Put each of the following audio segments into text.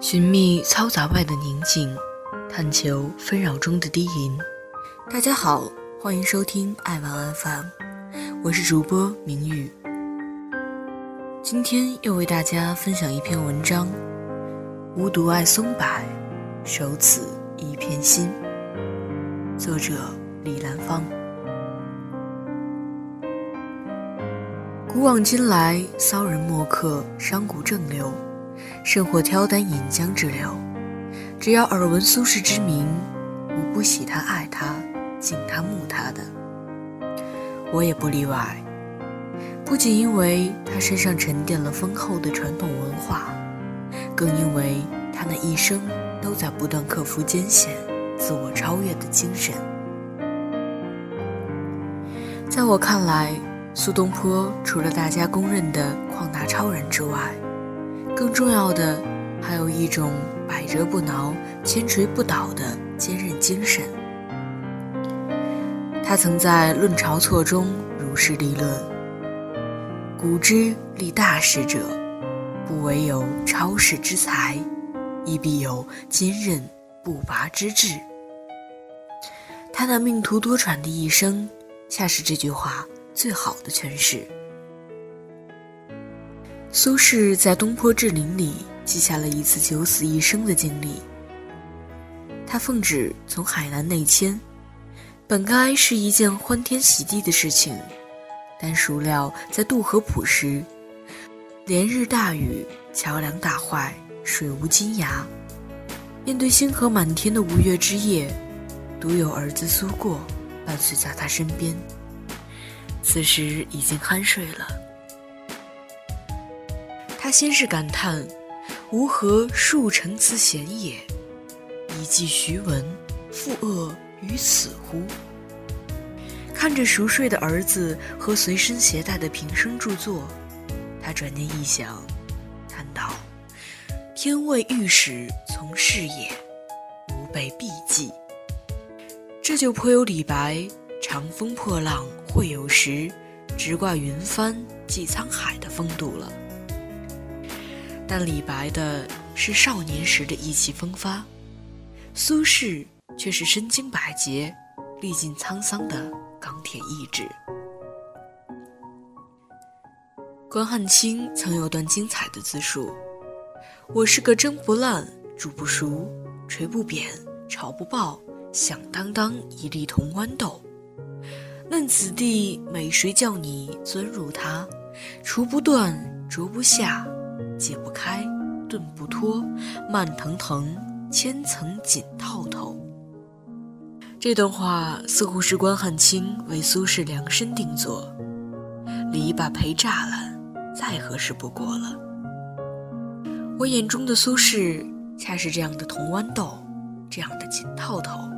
寻觅嘈杂外的宁静，探求纷扰中的低吟。大家好，欢迎收听爱晚 FM，我是主播明宇。今天又为大家分享一篇文章：无独爱松柏，守此一片心。作者李兰芳。古往今来，骚人墨客，商贾正流。甚或挑担引浆之流，只要耳闻苏轼之名，无不喜他、爱他、敬他、慕他的。我也不例外。不仅因为他身上沉淀了丰厚的传统文化，更因为他那一生都在不断克服艰险、自我超越的精神。在我看来，苏东坡除了大家公认的旷达超人之外，更重要的，还有一种百折不挠、千锤不倒的坚韧精神。他曾在《论晁错》中如是立论：“古之立大事者，不惟有超世之才，亦必有坚韧不拔之志。”他那命途多舛的一生，恰是这句话最好的诠释。苏轼在《东坡志林》里记下了一次九死一生的经历。他奉旨从海南内迁，本该是一件欢天喜地的事情，但孰料在渡河浦时，连日大雨，桥梁大坏，水无金牙。面对星河满天的无月之夜，独有儿子苏过伴随在他身边。此时已经酣睡了。他先是感叹：“吾何数成此贤也？以记徐文，复恶于此乎？”看着熟睡的儿子和随身携带的平生著作，他转念一想，叹道：“天未御史从事也，吾辈必记。”这就颇有李白“长风破浪会有时，直挂云帆济沧海”的风度了。但李白的是少年时的意气风发，苏轼却是身经百劫、历尽沧桑的钢铁意志。关汉卿曾有段精彩的自述：“我是个蒸不烂、煮不熟、捶不扁、炒不爆、响当当一粒铜豌豆。嫩此地，美谁叫你钻入它？锄不断，啄不下。”解不开，顿不脱，慢腾腾，千层紧套头。这段话似乎是关汉卿为苏轼量身定做，篱笆陪栅栏，再合适不过了。我眼中的苏轼，恰是这样的铜豌豆，这样的紧套头，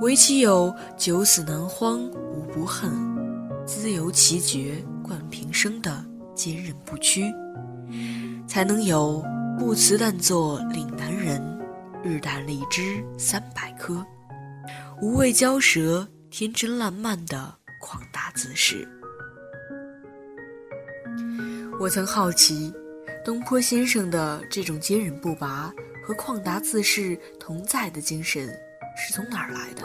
唯其有九死难荒无不恨，自由奇绝冠平生的坚韧不屈。才能有不辞但作岭南人，日啖荔枝三百颗，无畏骄蛇，天真烂漫的旷达自适。我曾好奇，东坡先生的这种坚韧不拔和旷达自适同在的精神是从哪儿来的？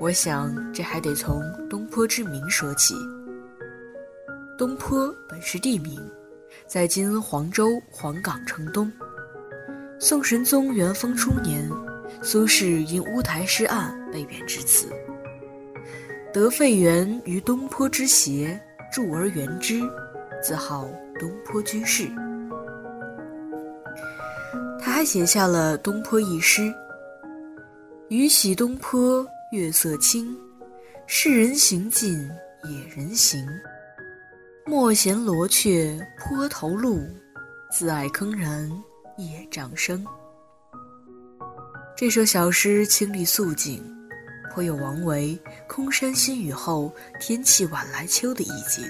我想，这还得从东坡之名说起。东坡本是地名。在今黄州黄冈城东，宋神宗元丰初年，苏轼因乌台诗案被贬至此。得废园于东坡之斜，著而园之，自号东坡居士。他还写下了《东坡》一诗：“雨洗东坡月色清，世人行尽野人行。”莫嫌罗雀坡头路，自爱铿然夜障声。这首小诗清丽素净，颇有王维“空山新雨后，天气晚来秋”的意境。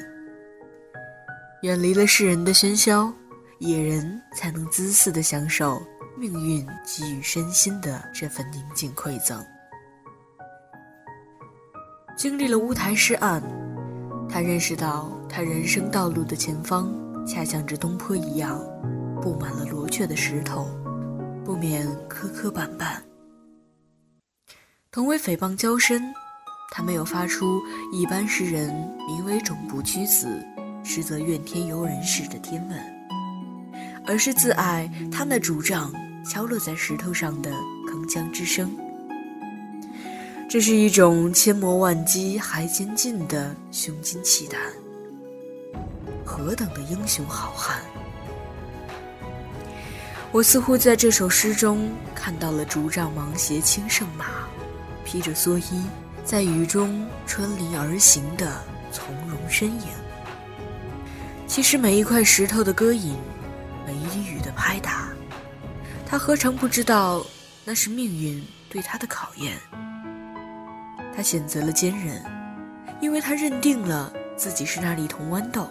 远离了世人的喧嚣，野人才能恣肆地享受命运给予身心的这份宁静馈赠。经历了乌台诗案，他认识到他人生道路的前方，恰像这东坡一样，布满了罗雀的石头，不免磕磕绊绊。同为诽谤交身，他没有发出一般诗人名为种不屈子，实则怨天尤人似的天问，而是自爱他那主张敲落在石头上的铿锵之声。这是一种千磨万击还坚劲的胸襟气胆，何等的英雄好汉！我似乎在这首诗中看到了竹杖芒鞋轻胜马，披着蓑衣，在雨中穿林而行的从容身影。其实每一块石头的割引，每一滴雨的拍打，他何尝不知道那是命运对他的考验？他选择了坚韧，因为他认定了自己是那粒铜豌豆。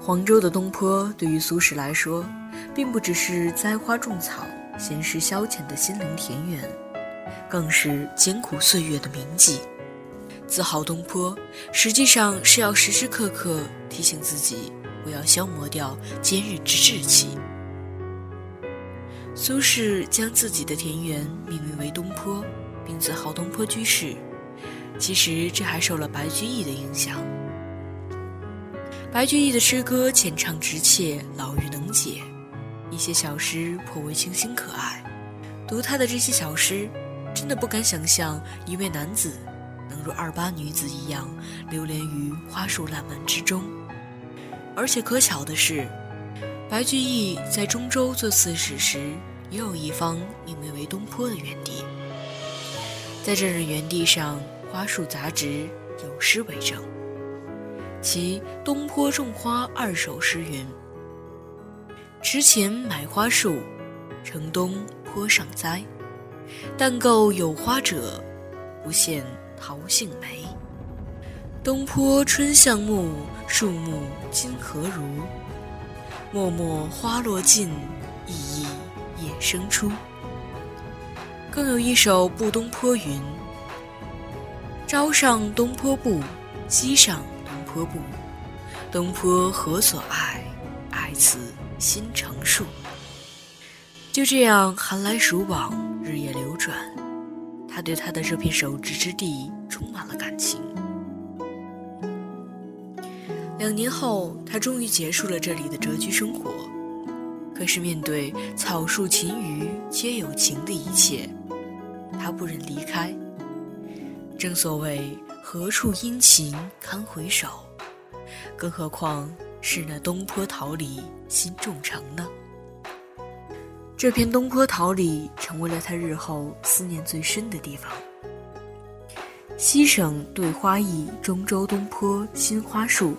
黄州的东坡对于苏轼来说，并不只是栽花种草、闲适消遣的心灵田园，更是艰苦岁月的铭记。自豪东坡，实际上是要时时刻刻提醒自己，不要消磨掉坚韧之志气。苏轼将自己的田园命名为东坡。并自豪东坡居士，其实这还受了白居易的影响。白居易的诗歌浅唱直切，老妪能解，一些小诗颇为清新可爱。读他的这些小诗，真的不敢想象一位男子能如二八女子一样流连于花树烂漫之中。而且可巧的是，白居易在中州做刺史时，也有一方命名为东坡的园地。在这人园地上，花树杂植，有诗为证。其《东坡种花二首》诗云：“池前买花树，城东坡上栽。但购有花者，不羡桃杏梅。东坡春向暮，树木今何如？脉脉花落尽，熠熠叶生出。”更有一首《步东坡》云：“朝上东坡步，夕上东坡步。东坡何所爱？爱此心成树。”就这样，寒来暑往，日夜流转，他对他的这片手植之地充满了感情。两年后，他终于结束了这里的谪居生活。可是，面对草树禽鱼皆有情的一切，他不忍离开。正所谓何处殷勤堪回首，更何况是那东坡桃李心中诚呢？这片东坡桃李成为了他日后思念最深的地方。西省对花艺中州东坡新花树，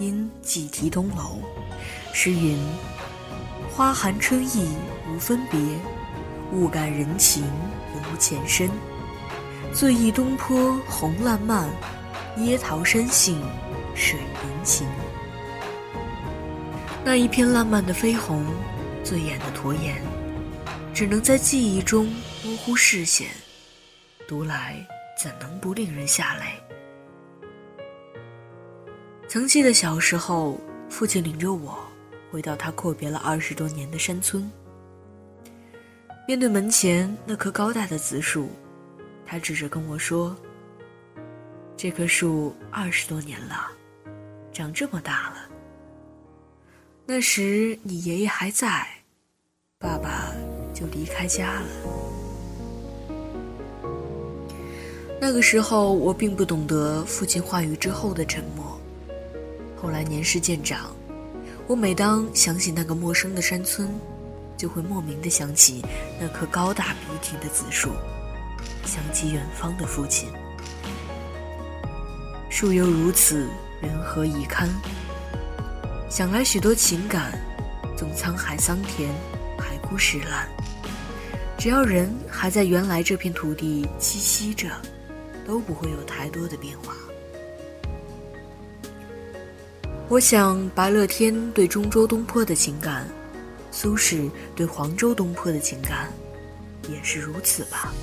因寄题东楼。诗云：花含春意无分别。物感人情无前身，醉忆东坡红烂漫，椰桃山杏水银情。那一片烂漫的绯红，醉眼的驼颜，只能在记忆中模糊视线，读来怎能不令人下泪？曾记得小时候，父亲领着我回到他阔别了二十多年的山村。面对门前那棵高大的紫树，他指着跟我说：“这棵树二十多年了，长这么大了。那时你爷爷还在，爸爸就离开家了。那个时候我并不懂得父亲话语之后的沉默。后来年事渐长，我每当想起那个陌生的山村。”就会莫名的想起那棵高大笔挺的紫树，想起远方的父亲。树犹如此，人何以堪？想来许多情感，纵沧海桑田，海枯石烂，只要人还在原来这片土地栖息着，都不会有太多的变化。我想，白乐天对中州东坡的情感。苏轼对黄州东坡的情感，也是如此吧。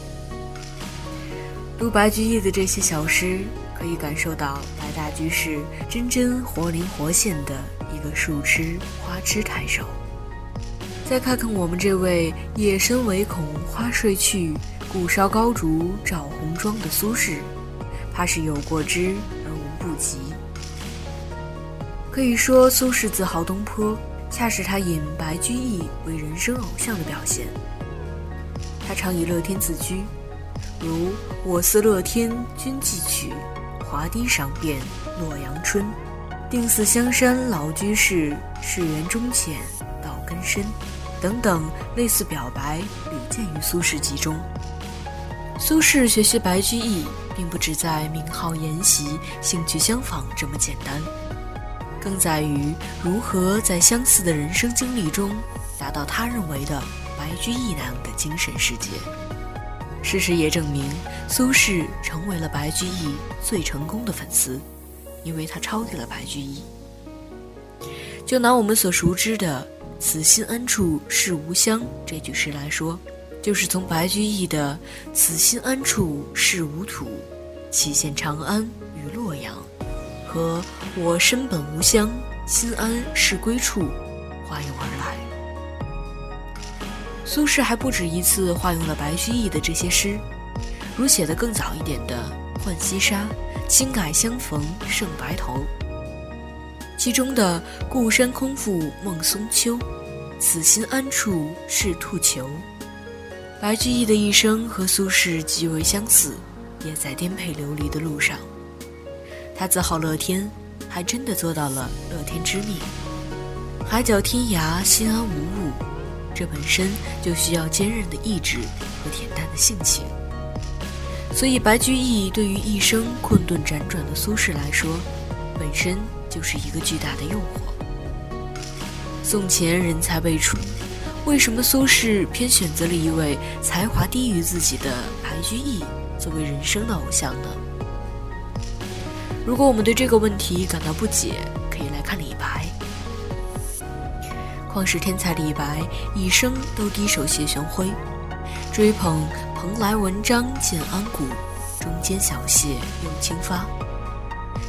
读白居易的这些小诗，可以感受到白大居士真真活灵活现的一个树痴花痴太守。再看看我们这位夜深唯恐花睡去，故烧高烛照红妆的苏轼，怕是有过之而无不及。可以说，苏轼自豪东坡，恰是他引白居易为人生偶像的表现。他常以乐天自居。如我思乐天君寄曲，华堤赏遍洛阳春。定似香山老居士，世缘终浅道根深。等等类似表白屡见于苏轼集中。苏轼学习白居易，并不只在名号沿袭、兴趣相仿这么简单，更在于如何在相似的人生经历中，达到他认为的白居易那样的精神世界。事实也证明，苏轼成为了白居易最成功的粉丝，因为他超越了白居易。就拿我们所熟知的“此心安处是吾乡”这句诗来说，就是从白居易的“此心安处是吾土，岂羡长安”和“我身本无乡，心安是归处”化用而来。苏轼还不止一次化用了白居易的这些诗，如写的更早一点的《浣溪沙》“轻改相逢胜白头”，其中的“故山空负梦松秋，此心安处是兔裘”。白居易的一生和苏轼极为相似，也在颠沛流离的路上。他自号乐天，还真的做到了乐天知命。海角天涯，心安无物。这本身就需要坚韧的意志和恬淡的性情，所以白居易对于一生困顿辗转的苏轼来说，本身就是一个巨大的诱惑。宋前人才辈出，为什么苏轼偏选择了一位才华低于自己的白居易作为人生的偶像呢？如果我们对这个问题感到不解，可以来看李白。旷世天才李白一生都低首谢玄辉，追捧蓬莱文章建安骨，中间小谢又清发，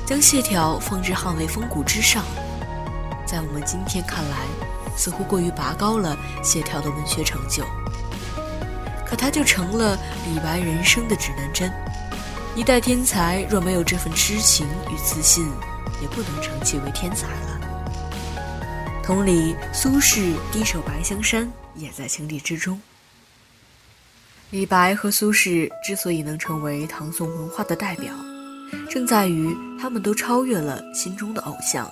将谢条放置捍卫风骨之上。在我们今天看来，似乎过于拔高了谢条的文学成就，可他就成了李白人生的指南针。一代天才若没有这份痴情与自信，也不能称其为天才了。同理，苏轼低首白香山也在情理之中。李白和苏轼之所以能成为唐宋文化的代表，正在于他们都超越了心中的偶像。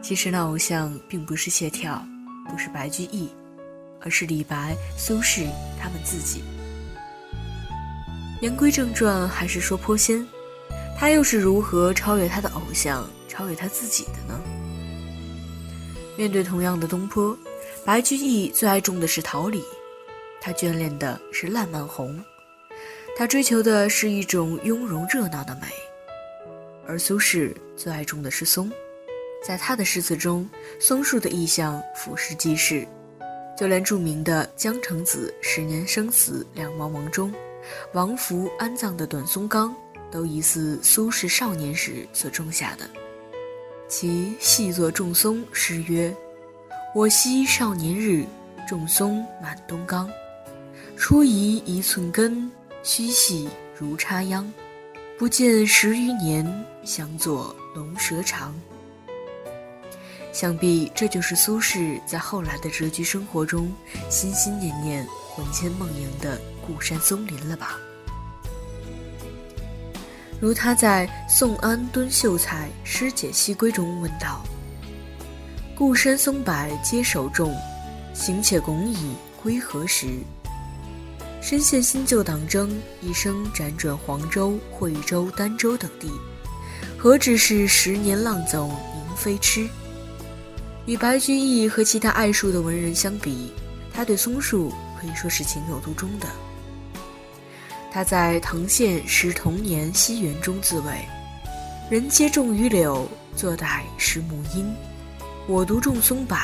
其实那偶像并不是谢眺，不是白居易，而是李白、苏轼他们自己。言归正传，还是说颇仙，他又是如何超越他的偶像，超越他自己的呢？面对同样的东坡，白居易最爱种的是桃李，他眷恋的是烂漫红，他追求的是一种雍容热闹的美；而苏轼最爱种的是松，在他的诗词中，松树的意象俯视即是，就连著名的《江城子·十年生死两茫茫》中，王福安葬的短松冈，都疑似苏轼少年时所种下的。其细作种松诗曰：“我昔少年日，种松满东冈。初移一寸根，须细如插秧。不见十余年，相作龙蛇长。”想必这就是苏轼在后来的谪居生活中，心心念念、魂牵梦萦的故山松林了吧。如他在《宋安敦秀才诗解西归》中问道：“故山松柏皆守种，行且拱矣，归何时？”身陷新旧党争，一生辗转黄州、惠州、儋州等地，何止是十年浪走宁飞痴？与白居易和其他爱树的文人相比，他对松树可以说是情有独钟的。他在《唐宪诗童年西园》中自谓：“人皆种榆柳，坐待时木阴。我独种松柏，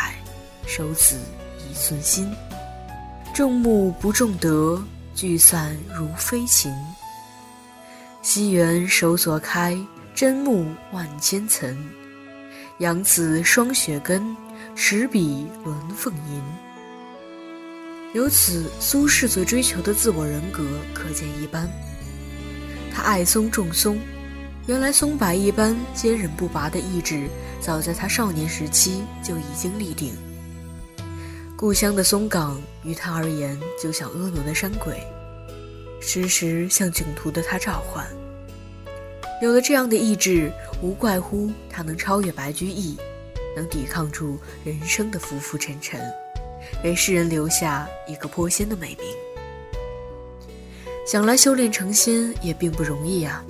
守此一寸心。种木不种德，聚散如飞禽。西园手所开，真木万千层。杨子霜雪根，持笔轮凤吟。由此，苏轼所追求的自我人格可见一斑。他爱松重松，原来松柏一般坚韧不拔的意志，早在他少年时期就已经立定。故乡的松岗于他而言，就像婀娜的山鬼，时时向囧途的他召唤。有了这样的意志，无怪乎他能超越白居易，能抵抗住人生的浮浮沉沉，给世人留下一个颇仙的美名。想来修炼成仙也并不容易啊！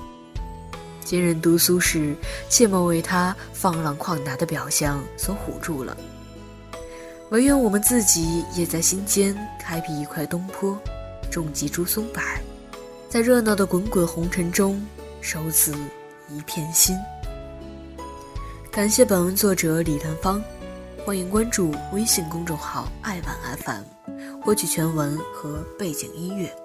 今人读苏时，切莫为他放浪旷达的表象所唬住了。唯愿我们自己也在心间开辟一块东坡，种几株松柏，在热闹的滚滚红尘中守此一片心。感谢本文作者李丹芳，欢迎关注微信公众号“爱晚 FM”，获取全文和背景音乐。